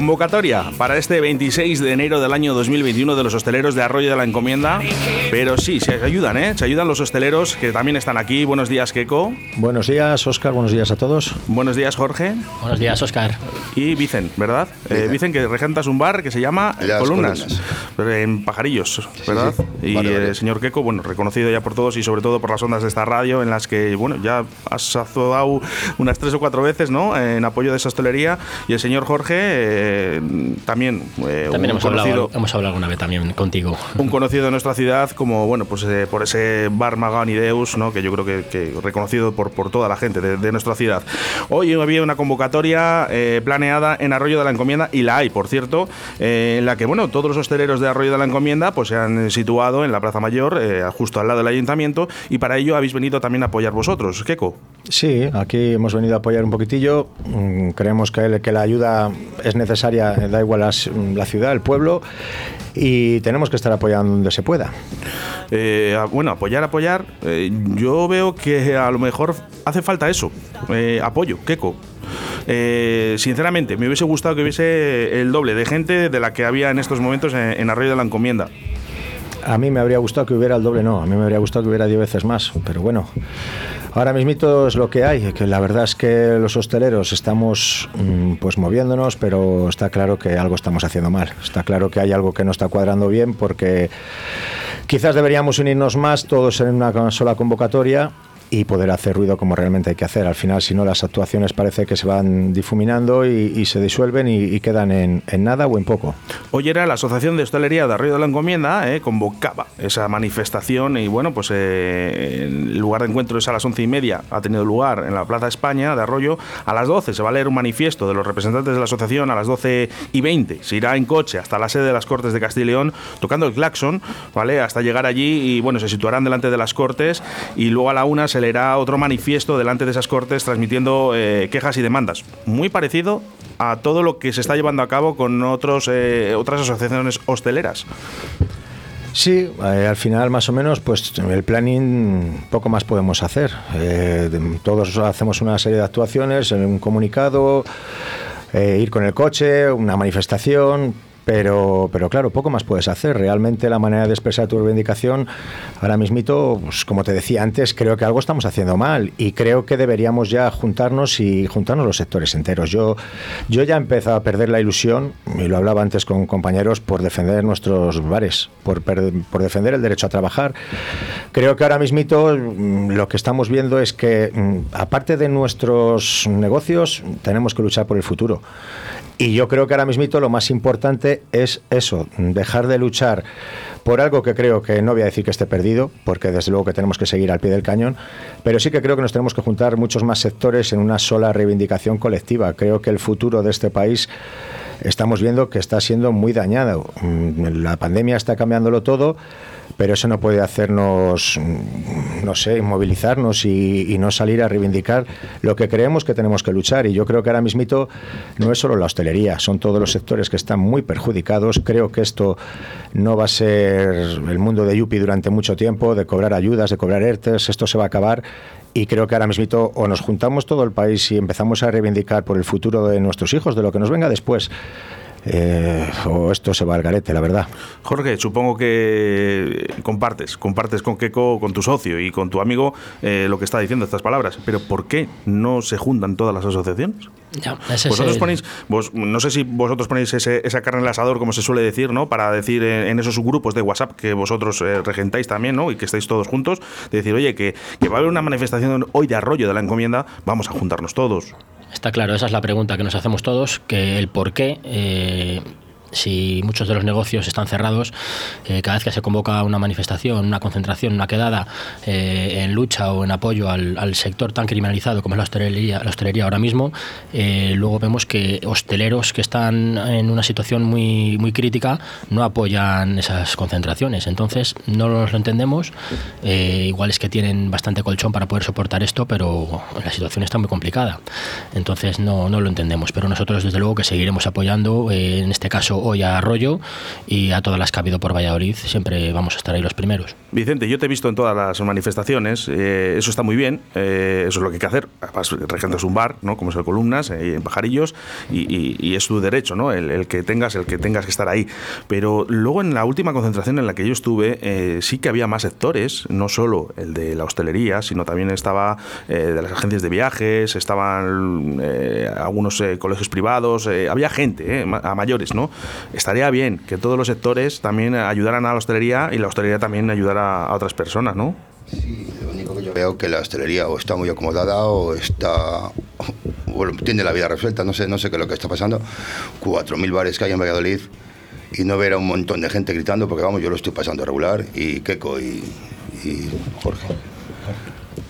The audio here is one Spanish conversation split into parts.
Convocatoria para este 26 de enero del año 2021 de los hosteleros de Arroyo de la Encomienda. Pero sí, se ayudan, ¿eh? Se ayudan los hosteleros que también están aquí. Buenos días, Keco. Buenos días, Oscar. Buenos días a todos. Buenos días, Jorge. Buenos días, Oscar. Y Vicen, ¿verdad? Eh, Vicen, que regentas un bar que se llama Columnas, en Pajarillos, ¿verdad? Y el señor Keco, bueno, reconocido ya por todos y sobre todo por las ondas de esta radio en las que, bueno, ya has azudado unas tres o cuatro veces, ¿no? En apoyo de esa hostelería. Y el señor Jorge, eh, también, eh, también hemos, hablado, hemos hablado alguna vez también contigo. Un conocido de nuestra ciudad como, bueno, pues eh, por ese bar Maganideus, ¿no? Que yo creo que, reconocido por, por toda la gente de, nuestra ciudad. Hoy había una convocatoria planeada en Arroyo de la Encomienda, y la hay, por cierto, en la que, bueno, todos los hosteleros de Arroyo de la Encomienda pues se han situado en la Plaza Mayor, justo al lado del ayuntamiento, y para ello habéis venido también a apoyar vosotros. Keco. Sí, aquí hemos venido a apoyar un poquitillo. Mm, creemos que, que la ayuda es necesaria, da igual la ciudad, el pueblo, y tenemos que estar apoyando donde se pueda. Eh, bueno, apoyar, apoyar. Eh, yo veo que a lo mejor hace falta eso. Eh, apoyo, Keco. sinceramente, me hubiese gustado que hubiese el doble de gente de la que había en estos momentos en, en Arroyo de la Encomienda. A mí me habría gustado que hubiera el doble, no. A mí me habría gustado que hubiera diez veces más. Pero bueno, ahora mismo es lo que hay. Que la verdad es que los hosteleros estamos mm, pues moviéndonos, pero está claro que algo estamos haciendo mal. Está claro que hay algo que no está cuadrando bien porque quizás deberíamos unirnos más todos en una sola convocatoria y poder hacer ruido como realmente hay que hacer. Al final, si no, las actuaciones parece que se van difuminando y, se disuelven y, quedan en, nada o en poco. Hoy era la Asociación de Hostelería de Arroyo de la Encomienda, eh, convocaba esa manifestación y bueno, pues eh, el lugar de encuentro es a las once y media, ha tenido lugar en la Plaza España de Arroyo. A las 12 se va a leer un manifiesto de los representantes de la asociación, a las 12 y 20 se irá en coche hasta la sede de las Cortes de Castilla y León, tocando el claxon, ¿vale? Hasta llegar allí y bueno, se situarán delante de las Cortes y luego a la una se leerá otro manifiesto delante de esas cortes transmitiendo eh, quejas y demandas. Muy parecido a todo lo que se está llevando a cabo con otros, eh, otras asociaciones hosteleras. Sí, eh, al final más o menos, pues el planning poco más podemos hacer. todos hacemos una serie de actuaciones, un comunicado, ir con el coche, una manifestación, pero, pero claro, poco más puedes hacer. Realmente la manera de expresar tu reivindicación, ahora mismito, pues, como te decía antes, creo que algo estamos haciendo mal y creo que deberíamos ya juntarnos y juntarnos los sectores enteros. Yo, yo ya he empezado a perder la ilusión, y lo hablaba antes con compañeros, por defender nuestros bares, por, por defender el derecho a trabajar. Creo que ahora mismito mm, lo que estamos viendo es que, mm, aparte de nuestros negocios, tenemos que luchar por el futuro. Y yo creo que ahora mismo lo más importante es eso, dejar de luchar por algo que creo que no voy a decir que esté perdido, porque desde luego que tenemos que seguir al pie del cañón, pero sí que creo que nos tenemos que juntar muchos más sectores en una sola reivindicación colectiva. Creo que el futuro de este país estamos viendo que está siendo muy dañado. Mm, la pandemia está cambiándolo todo pero eso no puede hacernos, mm, no sé, inmovilizarnos y, no salir a reivindicar lo que creemos que tenemos que luchar. Y yo creo que ahora mismito no es solo la hostelería, son todos los sectores que están muy perjudicados. Creo que esto no va a ser el mundo de Yupi durante mucho tiempo, de cobrar ayudas, de cobrar ERTES, esto se va a acabar. Y creo que ahora mismo o nos juntamos todo el país y empezamos a reivindicar por el futuro de nuestros hijos, de lo que nos venga después, eh, o esto se va al garete, la verdad. Jorge, supongo que compartes, compartes con Keco, con tu socio y con tu amigo eh, lo que está diciendo estas palabras, pero ¿por qué no se juntan todas las asociaciones? vosotros ponéis, no sé si vosotros ponéis esa carne en el asador, como se suele decir, ¿no? Para decir en, esos grupos de WhatsApp que vosotros eh, regentáis también, ¿no? Y que estáis todos juntos, de decir, oye, que, que va a haber una manifestación hoy de arroyo de la encomienda, vamos a juntarnos todos. Está claro, esa es la pregunta que nos hacemos todos, que el por qué eh, si muchos de los negocios están cerrados, eh, cada vez que se convoca una manifestación, una concentración, una quedada eh, en lucha o en apoyo al, sector tan criminalizado como es la hostelería, la hostelería ahora mismo, eh, luego vemos que hosteleros que están en una situación muy, muy crítica no apoyan esas concentraciones. Entonces, no lo entendemos. igual es que tienen bastante colchón para poder soportar esto, pero la situación está muy complicada. Entonces, no, no lo entendemos. Pero nosotros, desde luego, que seguiremos apoyando, en este caso, hoy a Arroyo y a todas las que ha habido por Valladolid, siempre vamos a estar ahí los primeros. Vicente, yo te he visto en todas las manifestaciones, eh, eso está muy bien, eh, eso es lo que hay que hacer. Además, es un bar, ¿no? como es el Columnas, eh, en Pajarillos, y, es tu derecho, ¿no? El, que tengas, el que tengas que estar ahí. Pero luego en la última concentración en la que yo estuve, sí que había más sectores, no solo el de la hostelería, sino también estaba de las agencias de viajes, estaban algunos colegios privados, había gente, a mayores, ¿no? Estaría bien que todos los sectores también ayudaran a la hostelería y la hostelería también ayudara a, otras personas, ¿no? Sí, lo único que yo veo que la hostelería o está muy acomodada o está bueno, tiene la vida resuelta, no sé, no sé qué es lo que está pasando. 4.000 bares que hay en Valladolid y no ver a un montón de gente gritando, porque vamos, yo lo estoy pasando regular, y Keiko y, y Jorge.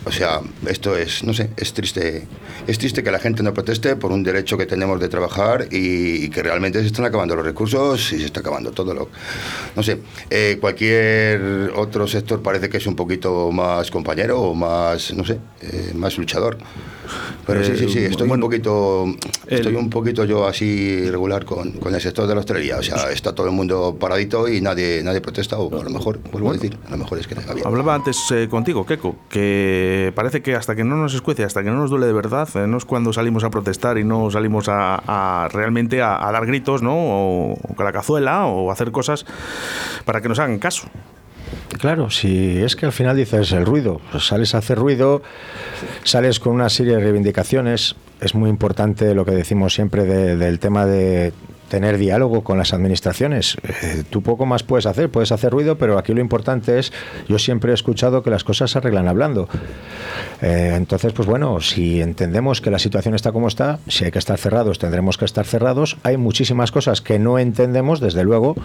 O sea, esto es, no sé, es triste. Es triste que la gente no proteste por un derecho que tenemos de trabajar y, que realmente se están acabando los recursos y se está acabando todo lo. No sé, eh, cualquier otro sector parece que es un poquito más compañero o más, no sé, eh, más luchador. Pero sí, sí, sí, eh, estoy un poquito, estoy un poquito yo así regular con, con, el sector de la hostelería. O sea, está todo el mundo paradito y nadie, nadie protesta, o a lo mejor, vuelvo a decir, a lo mejor es que tenga bien. Hablaba antes eh, contigo, Keiko, que parece que hasta que no nos escuece, hasta que no nos duele de verdad, eh, no es cuando salimos a protestar y no salimos a, realmente a, dar gritos, ¿no? O, o con la cazuela o hacer cosas para que nos hagan caso. Claro, si es que al final dices el ruido, pues sales a hacer ruido, sales con una serie de reivindicaciones. Es muy importante lo que decimos siempre del tema de tener diálogo con las administraciones. Eh, tú poco más puedes hacer, puedes hacer ruido, pero aquí lo importante es, yo siempre he escuchado que las cosas se arreglan hablando. Eh, entonces, pues bueno, si entendemos que la situación está como está, si hay que estar cerrados, tendremos que estar cerrados. Hay muchísimas cosas que no entendemos, desde luego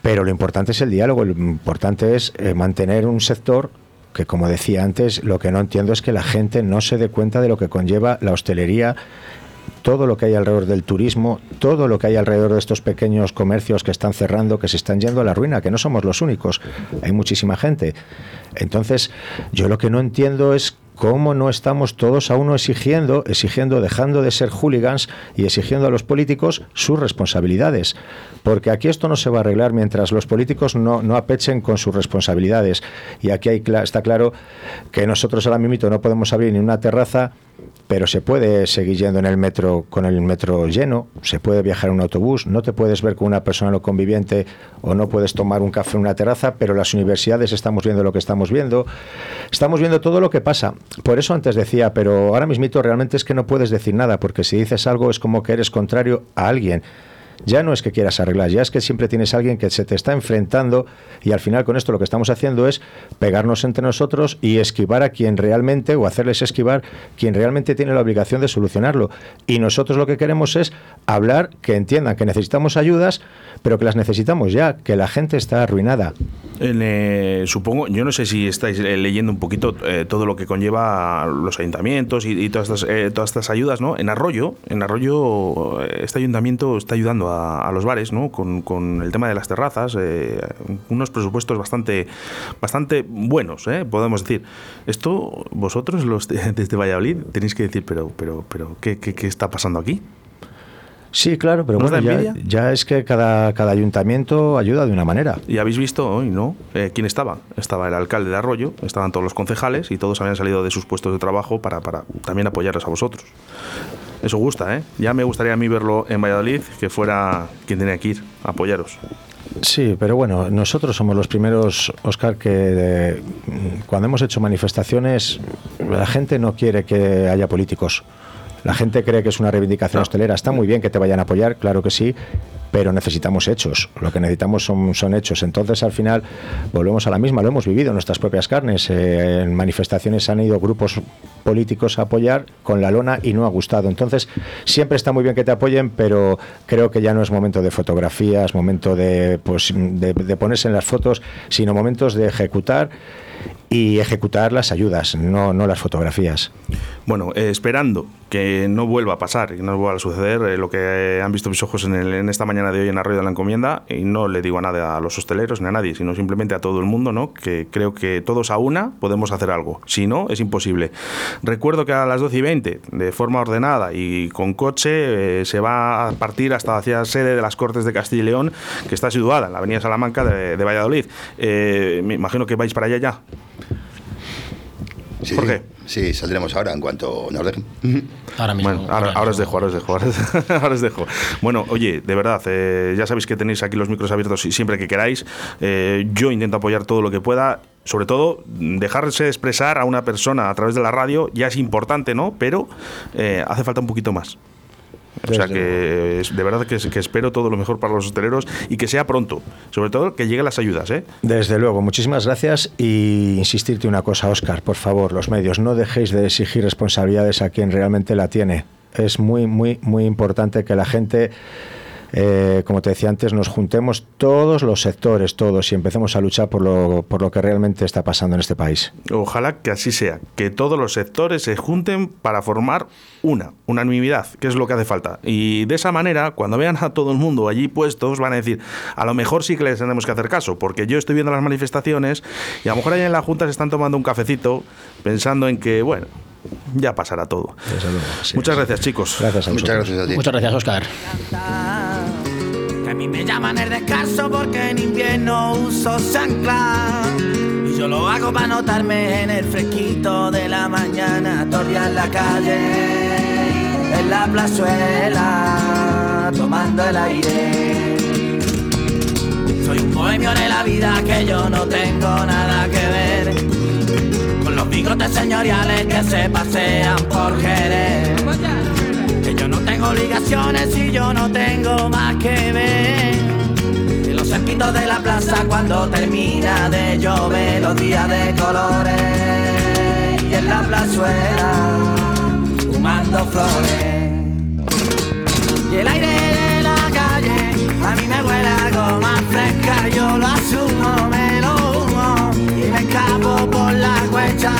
pero lo importante es el diálogo, lo importante es eh, mantener un sector que, como decía antes, lo que no entiendo es que la gente no se dé cuenta de lo que conlleva la hostelería todo lo que hay alrededor del turismo, todo lo que hay alrededor de estos pequeños comercios que están cerrando, que se están yendo a la ruina, que no somos los únicos, hay muchísima gente. Entonces, yo lo que no entiendo es cómo no estamos todos a uno exigiendo, exigiendo, dejando de ser hooligans y exigiendo a los políticos sus responsabilidades. Porque aquí esto no se va a arreglar mientras los políticos no, no apechen con sus responsabilidades. Y aquí hay, está claro que nosotros ahora mismo no podemos abrir ni una terraza pero se puede seguir yendo en el metro con el metro lleno, se puede viajar en un autobús, no te puedes ver con una persona no conviviente o no puedes tomar un café en una terraza, pero las universidades estamos viendo lo que estamos viendo, estamos viendo todo lo que pasa. Por eso antes decía, pero ahora mismo realmente es que no puedes decir nada, porque si dices algo es como que eres contrario a alguien ya no es que quieras arreglar, ya es que siempre tienes alguien que se te está enfrentando y al final con esto lo que estamos haciendo es pegarnos entre nosotros y esquivar a quien realmente, o hacerles esquivar quien realmente tiene la obligación de solucionarlo. Y nosotros lo que queremos es hablar, que entiendan que necesitamos ayudas, pero que las necesitamos ya, que la gente está arruinada. Eh, supongo, yo no sé si estáis eh, leyendo un poquito eh, todo lo que conlleva los ayuntamientos y, todas, estas, todas estas ayudas, ¿no? En Arroyo, en Arroyo, este ayuntamiento está ayudando a, los bares, ¿no? Con, el tema de las terrazas, unos presupuestos bastante, bastante buenos, podemos decir. Esto vosotros, los desde Valladolid, tenéis que decir, pero, pero, pero, ¿qué, qué, qué está pasando aquí? Sí, claro, pero bueno, ya, es que cada, cada ayuntamiento ayuda de una manera. Y habéis visto hoy, ¿no? Eh, ¿Quién estaba? Estaba el alcalde de Arroyo, estaban todos los concejales y todos habían salido de sus puestos de trabajo para, para también apoyarles a vosotros. Eso gusta, ¿eh? Ya me gustaría a mí verlo en Valladolid, que fuera quien tenía que ir a apoyaros. Sí, pero bueno, nosotros somos los primeros, Oscar, que cuando hemos hecho manifestaciones, la gente no quiere que haya políticos. La gente cree que es una reivindicación hostelera. Está muy bien que te vayan a apoyar, claro que sí, pero necesitamos hechos. Lo que necesitamos son, son hechos. Entonces, al final, volvemos a la misma. Lo hemos vivido en nuestras propias carnes. Eh, en manifestaciones han ido grupos políticos a apoyar con la lona y no ha gustado. Entonces, siempre está muy bien que te apoyen, pero creo que ya no es momento de fotografías, momento de, pues, de ponerse en las fotos, sino momentos de ejecutar y ejecutar las ayudas, no, no las fotografías. Bueno, eh, esperando que no vuelva a pasar y no vuelva a suceder eh, lo que han visto mis ojos en, el- en esta mañana de hoy en Arroyo de la Encomienda, y no le digo a nada a los hosteleros ni a nadie, sino simplemente a todo el mundo, ¿no? que creo que todos a una podemos hacer algo. Si no, es imposible. Recuerdo que a las 12 y 20, de forma ordenada y con coche, eh, se va a partir hasta hacia sede de las Cortes de Castilla y León, que está situada en la Avenida Salamanca de, de Valladolid. Me imagino que vais para allá ya. Sí, ¿Por qué? Sí, saldremos ahora en cuanto nos dejen. Ahora mismo. Bueno, ahora, ahora os dejo, ahora os dejo, ahora os, ahora os dejo. Bueno, oye, de verdad, eh, ya sabéis que tenéis aquí los micros abiertos y siempre que queráis. Eh, yo intento apoyar todo lo que pueda. Sobre todo, dejarse expresar a una persona a través de la radio ya es importante, ¿no? Pero eh, hace falta un poquito más. O sea que es- de verdad que, que espero todo lo mejor para los hosteleros y que sea pronto. Sobre todo que lleguen las ayudas, ¿eh? Desde luego, muchísimas gracias y insistirte una cosa, Óscar, por favor, los medios, no dejéis de exigir responsabilidades a quien realmente la tiene. Es muy, muy, muy importante que la gente, eh, como te decía antes, nos juntemos todos los sectores, todos, y empecemos a luchar por lo, por lo que realmente está pasando en este país. Ojalá que así sea, que todos los sectores se junten para formar una, unanimidad, que es lo que hace falta. Y de esa manera, cuando vean a todo el mundo allí puestos, van a decir, a lo mejor sí que les tenemos que hacer caso, porque yo estoy viendo las manifestaciones y a lo mejor allá en la Junta se están tomando un cafecito pensando en que, bueno, ya pasará todo. Luego, Muchas gracias, chicos. Gracias a Muchas gracias a ti. Muchas gracias, Oscar. Mí me llaman el descanso porque en invierno uso chancla. Y yo lo hago para notarme en el fresquito de la mañana, todavía en la calle, en la plazuela, tomando el aire. Soy un bohemio de la vida que yo no tengo nada que ver con los bigotes señoriales que se pasean por Jerez. Que yo no tengo obligaciones y yo no tengo más que ver. De la plaza cuando termina de llover los días de colores. Y en la plazuela fumando flores. Y el aire de la calle a mí me huele a goma fresca, yo lo asumo, me lo humo y me escapo por la cuecha.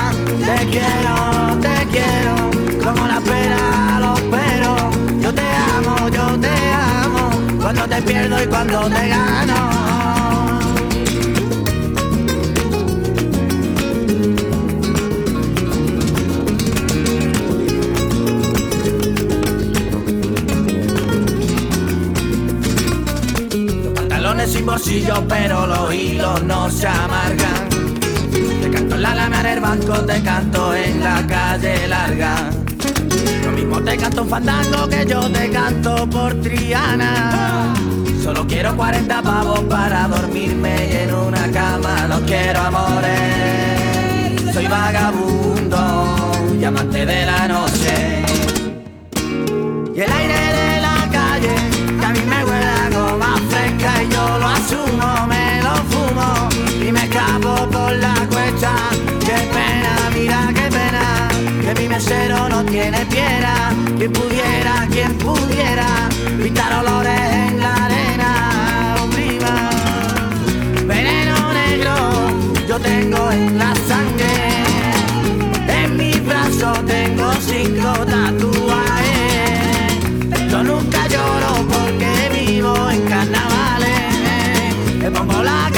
Te quiero, te quiero, como la pera los peros. Yo te amo, yo te amo, cuando te pierdo y cuando te gano. Bolsillo, pero los hilos no se amargan. Te canto en la lana del banco, te canto en la calle larga. Lo mismo te canto un fandango que yo te canto por Triana. Solo quiero 40 pavos para dormirme y en una cama no quiero amores. Soy vagabundo y amante de la noche. Y el aire de la calle, y yo lo asumo, me lo fumo y me escapo por la cuesta. Qué pena, mira qué pena, que mi mesero no tiene piedra. Quien pudiera, quien pudiera, pintar olores carnavales. Me pongo la